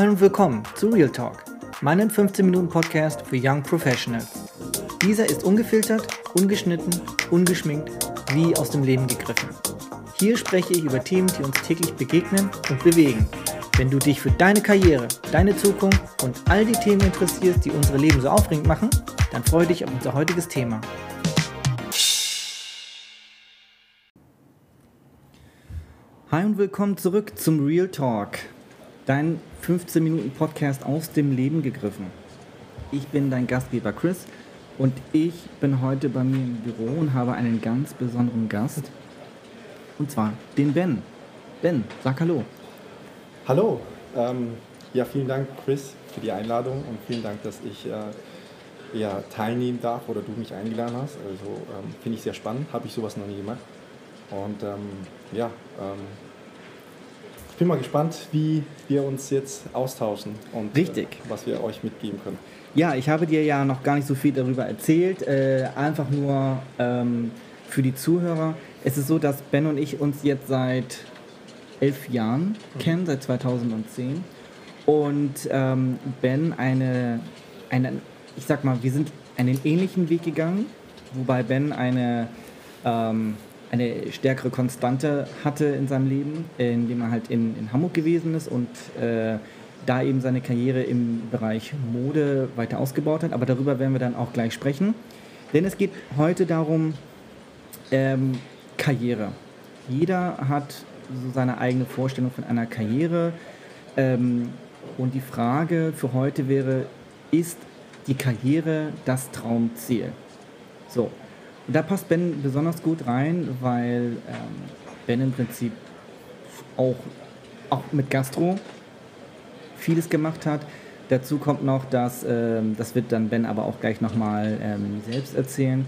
Hallo und willkommen zu Real Talk, meinem 15-Minuten-Podcast für Young Professionals. Dieser ist ungefiltert, ungeschnitten, ungeschminkt, wie aus dem Leben gegriffen. Hier spreche ich über Themen, die uns täglich begegnen und bewegen. Wenn du dich für deine Karriere, deine Zukunft und all die Themen interessierst, die unsere Leben so aufregend machen, dann freue dich auf unser heutiges Thema. Hi und willkommen zurück zum Real Talk, dein 15 Minuten Podcast aus dem Leben gegriffen. Ich bin dein Gastgeber Chris und ich bin heute bei mir im Büro und habe einen ganz besonderen Gast und zwar den Ben. Ben, sag Hallo. Hallo, ähm, ja vielen Dank Chris für die Einladung und vielen Dank, dass ich äh, ja, teilnehmen darf oder du mich eingeladen hast. Also ähm, finde ich sehr spannend, habe ich sowas noch nie gemacht. Und ähm, ja, ähm, bin mal gespannt, wie wir uns jetzt austauschen und Richtig. Äh, was wir euch mitgeben können. Ja, ich habe dir ja noch gar nicht so viel darüber erzählt. Äh, einfach nur ähm, für die Zuhörer. Es ist so, dass Ben und ich uns jetzt seit elf Jahren mhm. kennen, seit 2010. Und ähm, Ben eine, eine, ich sag mal, wir sind einen ähnlichen Weg gegangen, wobei Ben eine ähm, eine stärkere Konstante hatte in seinem Leben, indem er halt in, in Hamburg gewesen ist und äh, da eben seine Karriere im Bereich Mode weiter ausgebaut hat. Aber darüber werden wir dann auch gleich sprechen. Denn es geht heute darum, ähm, Karriere. Jeder hat so seine eigene Vorstellung von einer Karriere. Ähm, und die Frage für heute wäre, ist die Karriere das Traumziel? So, da passt Ben besonders gut rein, weil ähm, Ben im Prinzip auch, auch mit Gastro vieles gemacht hat. Dazu kommt noch, dass, ähm, das wird dann Ben aber auch gleich nochmal ähm, selbst erzählen,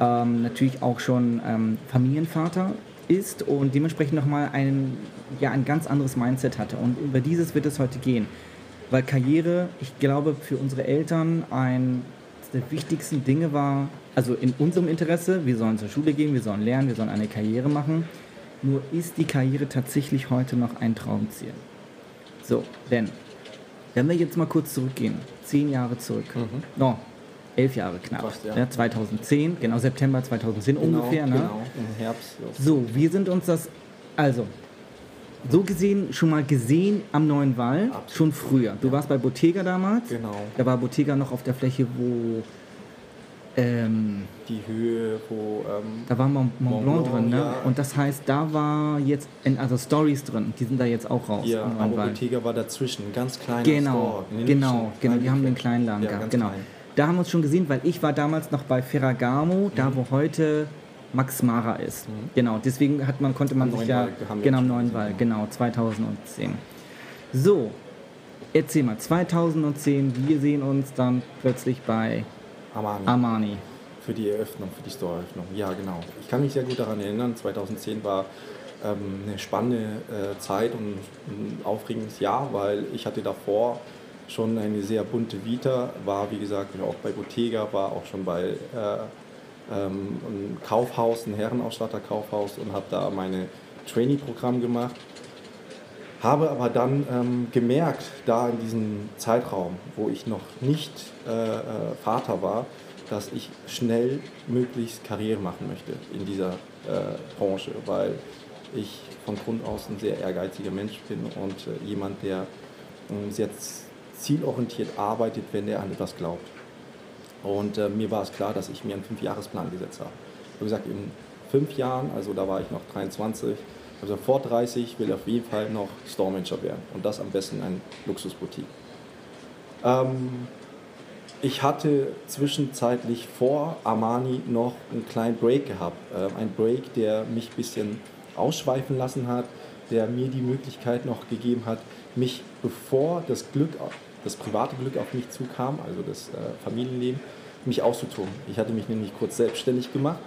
ähm, natürlich auch schon ähm, Familienvater ist und dementsprechend nochmal ein, ja, ein ganz anderes Mindset hatte. Und über dieses wird es heute gehen. Weil Karriere, ich glaube, für unsere Eltern ein der wichtigsten Dinge war, also in unserem Interesse, wir sollen zur Schule gehen, wir sollen lernen, wir sollen eine Karriere machen. Nur ist die Karriere tatsächlich heute noch ein Traumziel. So, denn, wenn wir jetzt mal kurz zurückgehen, zehn Jahre zurück, mhm. no, elf Jahre knapp, Fast, ja. ja. 2010, genau September 2010 genau, ungefähr. Ne? Genau, im Herbst. So, wir sind uns das, also, so gesehen, schon mal gesehen am Neuen Wall, Absolut. schon früher. Du ja. warst bei Bottega damals. Genau. Da war Bottega noch auf der Fläche, wo ähm, die Höhe, wo. Ähm, da war Mont, Mont, Blanc, Blanc drin, ne? Ja. Und das heißt, da war jetzt, in, also Stories drin, die sind da jetzt auch raus. Ja, aber Bottega war dazwischen, ganz klein. Genau, genau, genau, die haben den kleinen Laden ja, gehabt, genau. Klein. Da haben wir uns schon gesehen, weil ich war damals noch bei Ferragamo, mhm. da wo heute Max Mara ist. Mhm. Genau, deswegen hat man, konnte man am sich ja, genau, am Neuen Wall, genau, 2010. So, erzähl mal, 2010, wir sehen uns dann plötzlich bei Armani. Armani. Für die Eröffnung, für die Store-Eröffnung. Ja, genau. Ich kann mich sehr gut daran erinnern. 2010 war ähm, eine spannende äh, Zeit und ein aufregendes Jahr, weil ich hatte davor schon eine sehr bunte Vita, war wie gesagt auch bei Bottega, war auch schon bei äh, ähm, einem Kaufhaus, ein Herrenausstatter-Kaufhaus und habe da meine Trainee-Programm gemacht. Habe aber dann ähm, gemerkt, da in diesem Zeitraum, wo ich noch nicht äh, äh, Vater war, dass ich schnell möglichst Karriere machen möchte in dieser äh, Branche, weil ich von Grund aus ein sehr ehrgeiziger Mensch bin und äh, jemand, der ähm, sehr zielorientiert arbeitet, wenn er an etwas glaubt. Und äh, mir war es klar, dass ich mir einen Fünfjahresplan gesetzt habe. Habe gesagt, in fünf Jahren, also da war ich noch 23, also vor 30 will ich auf jeden Fall noch Store Manager werden und das am besten ein Luxusboutique. Ähm, ich hatte zwischenzeitlich vor Armani noch einen kleinen Break gehabt. Äh, ein Break, der mich ein bisschen ausschweifen lassen hat, der mir die Möglichkeit noch gegeben hat, mich bevor das Glück, das private Glück auf mich zukam, also das äh, Familienleben, mich auszutoben. Ich hatte mich nämlich kurz selbstständig gemacht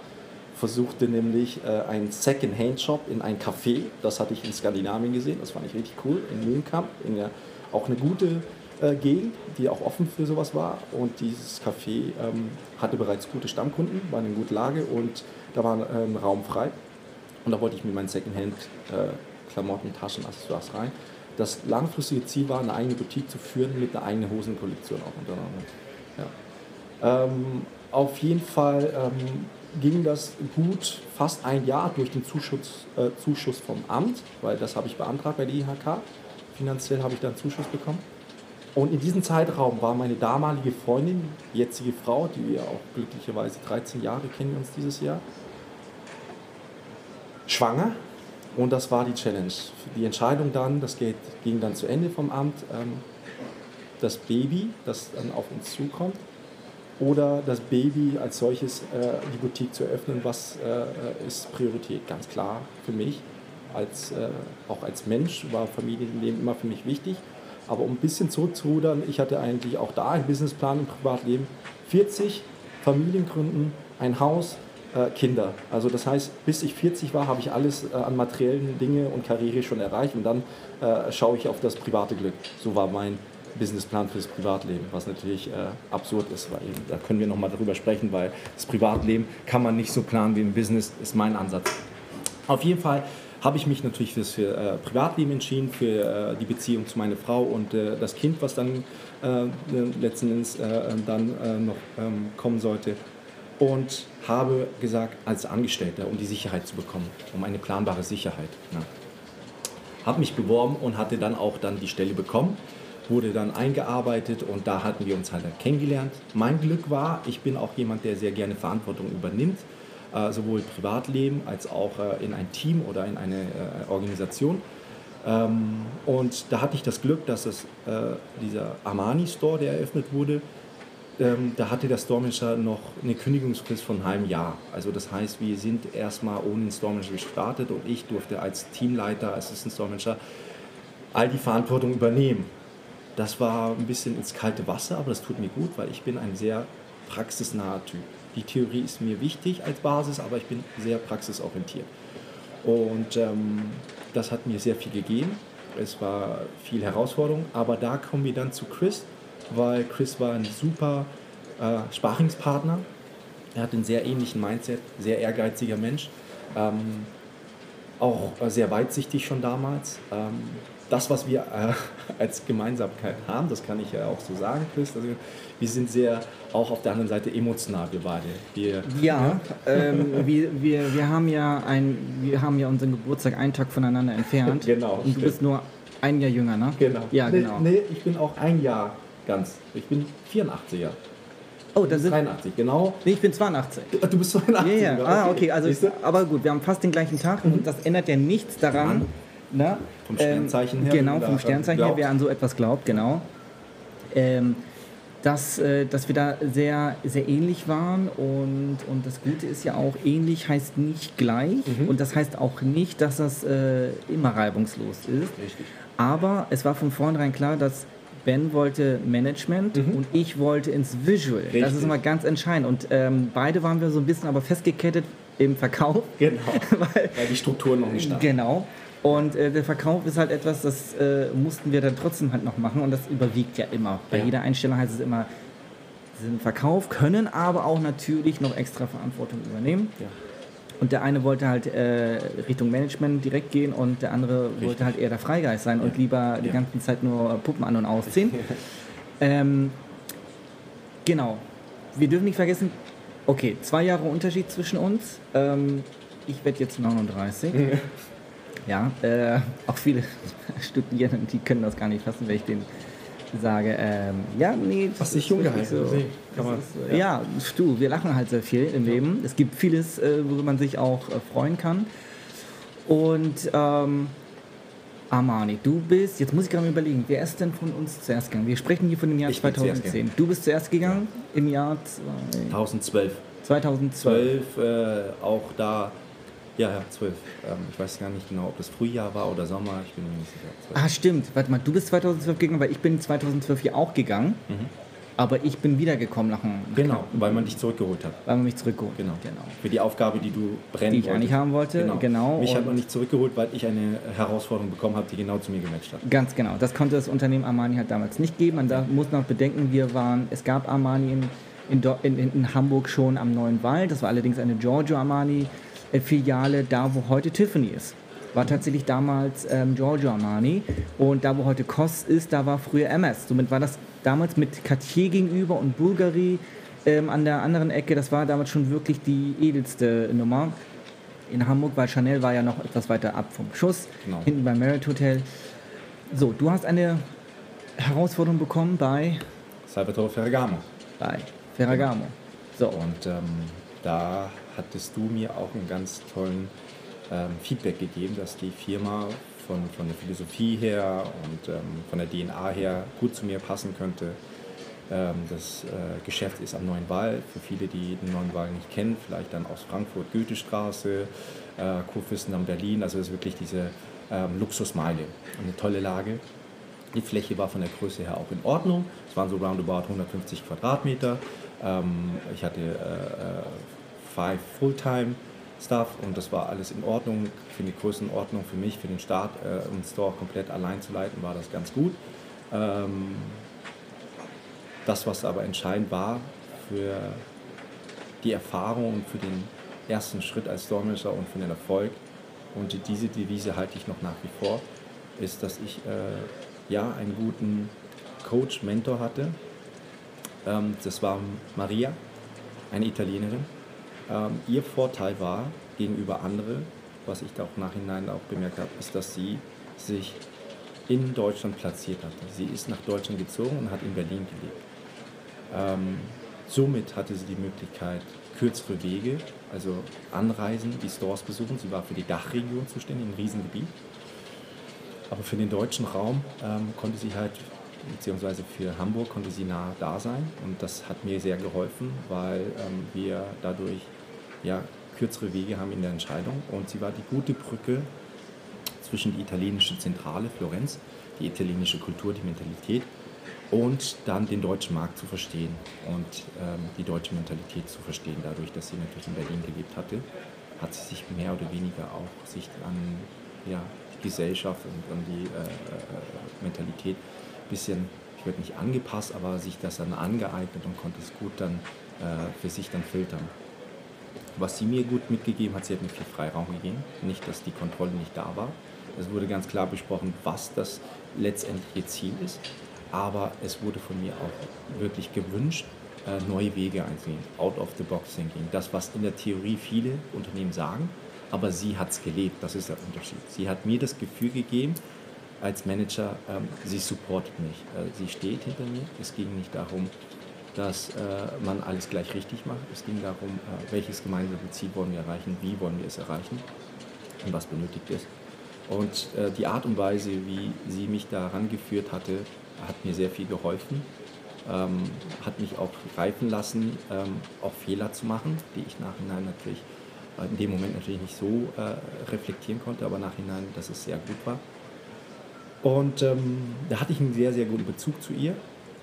versuchte nämlich äh, einen Second-Hand-Shop in ein Café, das hatte ich in Skandinavien gesehen, das fand ich richtig cool, in Mühlenkamp, in der, auch eine gute äh, Gegend, die auch offen für sowas war und dieses Café ähm, hatte bereits gute Stammkunden, war in einer guten Lage und da war äh, ein Raum frei und da wollte ich mir meinen Second-Hand-Klamotten, äh, Taschen, Accessoires rein. das langfristige Ziel war, eine eigene Boutique zu führen mit einer eigenen Hosenkollektion auch untereinander. Ja. Ähm, auf jeden Fall ähm, ging das gut fast ein Jahr durch den Zuschuss, äh, Zuschuss vom Amt, weil das habe ich beantragt bei der IHK. Finanziell habe ich da einen Zuschuss bekommen. Und in diesem Zeitraum war meine damalige Freundin, jetzige Frau, die wir auch glücklicherweise 13 Jahre kennen uns dieses Jahr, schwanger. Und das war die Challenge. Die Entscheidung dann, das geht, ging dann zu Ende vom Amt, ähm, das Baby, das dann auf uns zukommt, oder das Baby als solches, äh, die Boutique zu eröffnen, was äh, ist Priorität? Ganz klar für mich. Als, äh, auch als Mensch war Familienleben immer für mich wichtig. Aber um ein bisschen zurückzurudern, ich hatte eigentlich auch da einen Businessplan im Privatleben. 40 Familien gründen, ein Haus, äh, Kinder. Also das heißt, bis ich 40 war, habe ich alles äh, an materiellen Dinge und Karriere schon erreicht und dann äh, schaue ich auf das private Glück. So war mein Businessplan fürs Privatleben, was natürlich äh, absurd ist, weil eben, da können wir nochmal darüber sprechen, weil das Privatleben kann man nicht so planen wie im Business, ist mein Ansatz. Auf jeden Fall habe ich mich natürlich fürs für, äh, Privatleben entschieden, für äh, die Beziehung zu meiner Frau und äh, das Kind, was dann äh, letzten Endes äh, dann noch ähm, kommen sollte. Und habe gesagt, als Angestellter, um die Sicherheit zu bekommen, um eine planbare Sicherheit. Ja. Habe mich beworben und hatte dann auch dann die Stelle bekommen wurde dann eingearbeitet und da hatten wir uns halt kennengelernt. Mein Glück war, ich bin auch jemand, der sehr gerne Verantwortung übernimmt, äh, sowohl Privatleben als auch äh, in ein Team oder in eine äh, Organisation. Ähm, und da hatte ich das Glück, dass es, äh, dieser Armani Store, der eröffnet wurde, ähm, da hatte der Store Manager noch eine Kündigungsfrist von einem halben Jahr. Also das heißt, wir sind erstmal ohne den Store Manager gestartet und ich durfte als Teamleiter, Assistant Store Manager all die Verantwortung übernehmen. Das war ein bisschen ins kalte Wasser, aber das tut mir gut, weil ich bin ein sehr praxisnaher Typ. Die Theorie ist mir wichtig als Basis, aber ich bin sehr praxisorientiert. Und ähm, das hat mir sehr viel gegeben. Es war viel Herausforderung, aber da kommen wir dann zu Chris, weil Chris war ein super äh, Sparingspartner. Er hat einen sehr ähnlichen Mindset, sehr ehrgeiziger Mensch, ähm, auch äh, sehr weitsichtig schon damals. Ähm, das, was wir äh, als Gemeinsamkeit haben, das kann ich ja auch so sagen, Chris, also wir sind sehr auch auf der anderen Seite emotional, wir beide. Wir, ja, ähm, wir, wir, wir, haben ja ein, wir haben ja unseren Geburtstag einen Tag voneinander entfernt. genau. Und du stimmt. bist nur ein Jahr jünger, ne? Genau. Ja, genau. Nee, nee, ich bin auch ein Jahr ganz. Ich bin 84er. Oh, das sind 83, genau. Nee, ich bin 82. Du, du bist 82. Ja, ja. Ah, okay, also, aber gut, wir haben fast den gleichen Tag mhm. und das ändert ja nichts daran, na, vom Sternzeichen ähm, her. Genau, vom Sternzeichen her, wer an so etwas glaubt, genau. Ähm, dass, äh, dass wir da sehr, sehr ähnlich waren und, und das Gute ist ja auch, ähnlich heißt nicht gleich mhm. und das heißt auch nicht, dass das äh, immer reibungslos ist. Richtig. Aber es war von vornherein klar, dass Ben wollte Management mhm. und ich wollte ins Visual. Richtig. Das ist immer ganz entscheidend. Und ähm, beide waren wir so ein bisschen aber festgekettet im Verkauf. Genau. weil, weil die Strukturen noch nicht da Genau. Und äh, der Verkauf ist halt etwas, das äh, mussten wir dann trotzdem halt noch machen und das überwiegt ja immer. Bei ja. jeder Einstellung heißt es immer, sie sind Verkauf, können aber auch natürlich noch extra Verantwortung übernehmen. Ja. Und der eine wollte halt äh, Richtung Management direkt gehen und der andere Richtig. wollte halt eher der Freigeist sein ja. und lieber die ganze Zeit nur Puppen an und ausziehen. ähm, genau. Wir dürfen nicht vergessen, okay, zwei Jahre Unterschied zwischen uns. Ähm, ich werde jetzt 39. Ja, äh, auch viele Studierende, die können das gar nicht fassen, wenn ich denen sage, ähm, ja, nee. Das Hast dich jung gehalten? So. Kann man, ja. ja, du, wir lachen halt sehr viel im Leben. Es gibt vieles, äh, worüber man sich auch äh, freuen kann. Und ähm, Armani, du bist, jetzt muss ich gerade mal überlegen, wer ist denn von uns zuerst gegangen? Wir sprechen hier von dem Jahr ich 2010. Du bist zuerst gegangen ja. im Jahr 2012. 2012. 12, äh, auch da ja, ja, zwölf. Ähm, ich weiß gar nicht genau, ob das Frühjahr war oder Sommer. Ich bin mir nicht sicher. 12. Ah, stimmt. Warte mal, du bist 2012 gegangen, weil ich bin 2012 hier auch gegangen. Mhm. Aber ich bin wiedergekommen nach einem. Genau, weil man dich zurückgeholt hat. Weil man mich zurückgeholt genau. genau. Für die Aufgabe, die du brennen Die ich eigentlich haben wollte. Genau. genau. Mich hat man nicht zurückgeholt, weil ich eine Herausforderung bekommen habe, die genau zu mir gematcht hat. Ganz genau. Das konnte das Unternehmen Armani halt damals nicht geben. Man da muss noch bedenken, wir waren, es gab Armani in, in, in, in Hamburg schon am Neuen Wald. Das war allerdings eine Giorgio Armani Filiale da, wo heute Tiffany ist. war tatsächlich damals ähm, Giorgio Armani. Und da, wo heute Koss ist, da war früher MS. Somit war das damals mit Cartier gegenüber und Bulgari ähm, an der anderen Ecke. Das war damals schon wirklich die edelste Nummer in Hamburg, weil Chanel war ja noch etwas weiter ab vom Schuss, genau. hinten beim Marriott Hotel. So, du hast eine Herausforderung bekommen bei Salvatore Ferragamo. Bei Ferragamo. So. Und ähm, da hattest du mir auch einen ganz tollen ähm, Feedback gegeben, dass die Firma von, von der Philosophie her und ähm, von der DNA her gut zu mir passen könnte. Ähm, das äh, Geschäft ist am Neuen Wall. Für viele, die den Neuen Wall nicht kennen, vielleicht dann aus Frankfurt, Goethestraße, äh, Kurfürstendamm Berlin. Also es ist wirklich diese ähm, Luxusmeile. Eine tolle Lage. Die Fläche war von der Größe her auch in Ordnung. Es waren so roundabout 150 Quadratmeter. Ähm, ich hatte äh, äh, five Fulltime Stuff und das war alles in Ordnung. Für die Größenordnung für mich, für den Start, äh, den Store komplett allein zu leiten, war das ganz gut. Ähm, das, was aber entscheidend war für die Erfahrung und für den ersten Schritt als Store Manager und für den Erfolg, und diese Devise halte ich noch nach wie vor, ist, dass ich äh, ja einen guten Coach, Mentor hatte. Ähm, das war Maria, eine Italienerin. Ähm, ihr Vorteil war gegenüber anderen, was ich da auch nachhinein auch bemerkt habe, ist, dass sie sich in Deutschland platziert hatte. Sie ist nach Deutschland gezogen und hat in Berlin gelebt. Ähm, somit hatte sie die Möglichkeit, kürzere Wege, also Anreisen, die Stores besuchen. Sie war für die Dachregion zuständig, ein Riesengebiet. Aber für den deutschen Raum ähm, konnte sie halt, beziehungsweise für Hamburg konnte sie nah da sein. Und das hat mir sehr geholfen, weil ähm, wir dadurch ja, kürzere Wege haben in der Entscheidung. Und sie war die gute Brücke zwischen die italienische Zentrale, Florenz, die italienische Kultur, die Mentalität und dann den deutschen Markt zu verstehen und ähm, die deutsche Mentalität zu verstehen. Dadurch, dass sie natürlich in Berlin gelebt hatte, hat sie sich mehr oder weniger auch sich an ja, die Gesellschaft und an die äh, äh, Mentalität ein bisschen, ich würde nicht angepasst, aber sich das dann angeeignet und konnte es gut dann äh, für sich dann filtern. Was sie mir gut mitgegeben hat, sie hat mir viel Freiraum gegeben. Nicht, dass die Kontrolle nicht da war. Es wurde ganz klar besprochen, was das letztendliche Ziel ist aber es wurde von mir auch wirklich gewünscht, äh, neue Wege einzugehen, out of the box thinking. Das, was in der Theorie viele Unternehmen sagen, aber sie hat es gelebt, das ist der Unterschied. Sie hat mir das Gefühl gegeben, als Manager, ähm, sie supportet mich, äh, sie steht hinter mir. Es ging nicht darum, dass äh, man alles gleich richtig macht. Es ging darum, äh, welches gemeinsame Ziel wollen wir erreichen, wie wollen wir es erreichen und was benötigt ist. Und äh, die Art und Weise, wie sie mich daran geführt hatte, hat mir sehr viel geholfen, ähm, hat mich auch reifen lassen, ähm, auch Fehler zu machen, die ich nachhinein natürlich äh, in dem Moment natürlich nicht so äh, reflektieren konnte, aber nachhinein, dass es sehr gut war. Und ähm, da hatte ich einen sehr, sehr guten Bezug zu ihr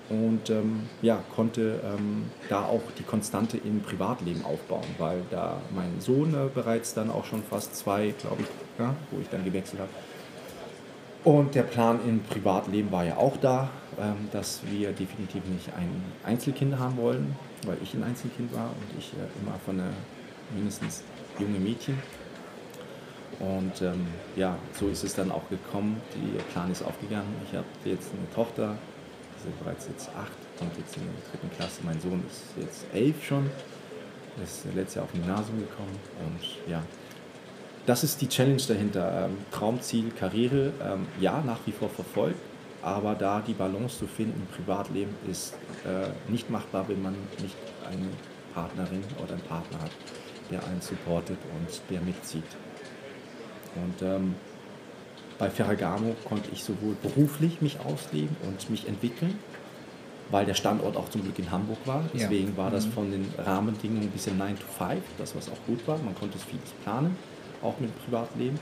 und ähm, ja, konnte ähm, da auch die Konstante im Privatleben aufbauen, weil da mein Sohn äh, bereits dann auch schon fast zwei, glaube ich, ja, wo ich dann gewechselt habe, und der Plan im Privatleben war ja auch da, ähm, dass wir definitiv nicht ein Einzelkind haben wollen, weil ich ein Einzelkind war und ich äh, immer von einer mindestens junge Mädchen. Und ähm, ja, so ist es dann auch gekommen. Der Plan ist aufgegangen. Ich habe jetzt eine Tochter, ist bereits jetzt acht, kommt jetzt in der dritten Klasse. Mein Sohn ist jetzt elf schon, ist letztes Jahr auf Gymnasium gekommen. Und ja, das ist die Challenge dahinter. Ähm, Traumziel, Karriere, ähm, ja, nach wie vor verfolgt, aber da die Balance zu finden im Privatleben ist äh, nicht machbar, wenn man nicht eine Partnerin oder einen Partner hat, der einen supportet und der mitzieht. Und ähm, bei Ferragamo konnte ich sowohl beruflich mich ausleben und mich entwickeln, weil der Standort auch zum Glück in Hamburg war. Deswegen ja. war das mhm. von den Rahmenbedingungen ein bisschen 9 to 5, das was auch gut war. Man konnte es vieles planen auch mit Privatleben.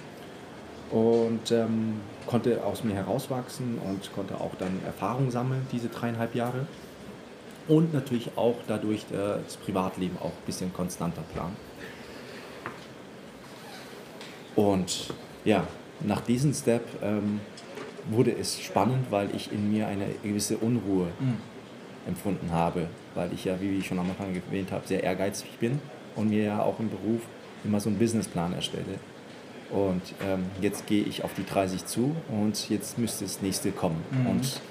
Und ähm, konnte aus mir herauswachsen und konnte auch dann Erfahrung sammeln, diese dreieinhalb Jahre. Und natürlich auch dadurch äh, das Privatleben auch ein bisschen konstanter planen. Und ja, nach diesem Step ähm, wurde es spannend, weil ich in mir eine gewisse Unruhe mhm. empfunden habe, weil ich ja, wie ich schon am Anfang erwähnt habe, sehr ehrgeizig bin und mir ja auch im Beruf immer so einen Businessplan erstelle. Und ähm, jetzt gehe ich auf die 30 zu und jetzt müsste das nächste kommen. Mhm. Und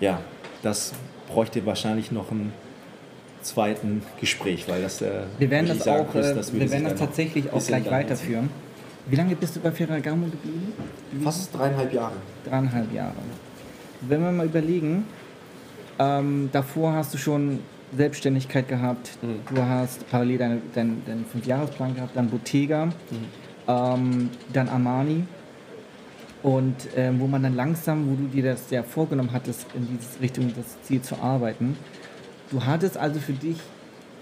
ja, das bräuchte wahrscheinlich noch ein zweiten Gespräch, weil das äh, wir werden das sagen, auch, ist, das wir werden das tatsächlich auch gleich weiterführen. Wie lange bist du bei Ferragamo geblieben? Fast dreieinhalb Jahre. Dreieinhalb Jahre. Wenn wir mal überlegen, ähm, davor hast du schon Selbstständigkeit gehabt, mhm. du hast parallel deinen dein, dein Fünfjahresplan gehabt, dann Bottega, mhm. ähm, dann Armani und ähm, wo man dann langsam, wo du dir das ja vorgenommen hattest, in diese Richtung das Ziel zu arbeiten, Du hattest also für dich,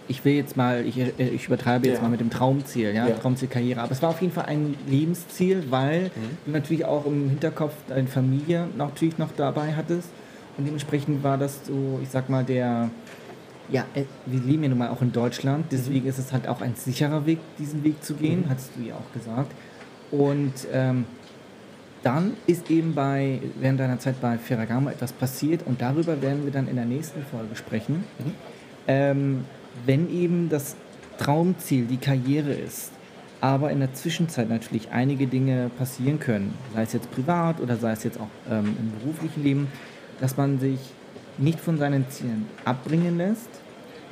ich will jetzt mal, ich, äh, ich übertreibe jetzt ja. mal mit dem Traumziel, ja, ja. Traumzielkarriere, aber es war auf jeden Fall ein Lebensziel, weil mhm. du natürlich auch im Hinterkopf deine Familie natürlich noch dabei hattest und dementsprechend war das so, ich sag mal, der, ja, äh, wir leben ja nun mal auch in Deutschland, deswegen mhm. ist es halt auch ein sicherer Weg, diesen Weg zu gehen, mhm. hattest du ja auch gesagt. Und ähm, dann ist eben bei, während deiner Zeit bei Ferragamo etwas passiert und darüber werden wir dann in der nächsten Folge sprechen. Mhm. Ähm, wenn eben das Traumziel die Karriere ist, aber in der Zwischenzeit natürlich einige Dinge passieren können, sei es jetzt privat oder sei es jetzt auch ähm, im beruflichen Leben, dass man sich nicht von seinen Zielen abbringen lässt,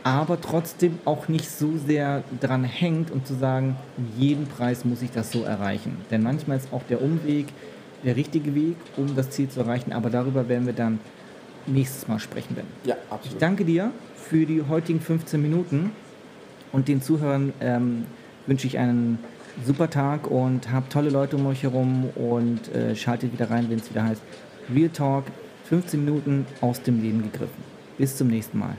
aber trotzdem auch nicht so sehr dran hängt und zu sagen, um jeden Preis muss ich das so erreichen. Denn manchmal ist auch der Umweg, der richtige Weg, um das Ziel zu erreichen. Aber darüber werden wir dann nächstes Mal sprechen. Ben. Ja, absolut. Ich danke dir für die heutigen 15 Minuten und den Zuhörern ähm, wünsche ich einen super Tag und habt tolle Leute um euch herum und äh, schaltet wieder rein, wenn es wieder heißt Real Talk, 15 Minuten aus dem Leben gegriffen. Bis zum nächsten Mal.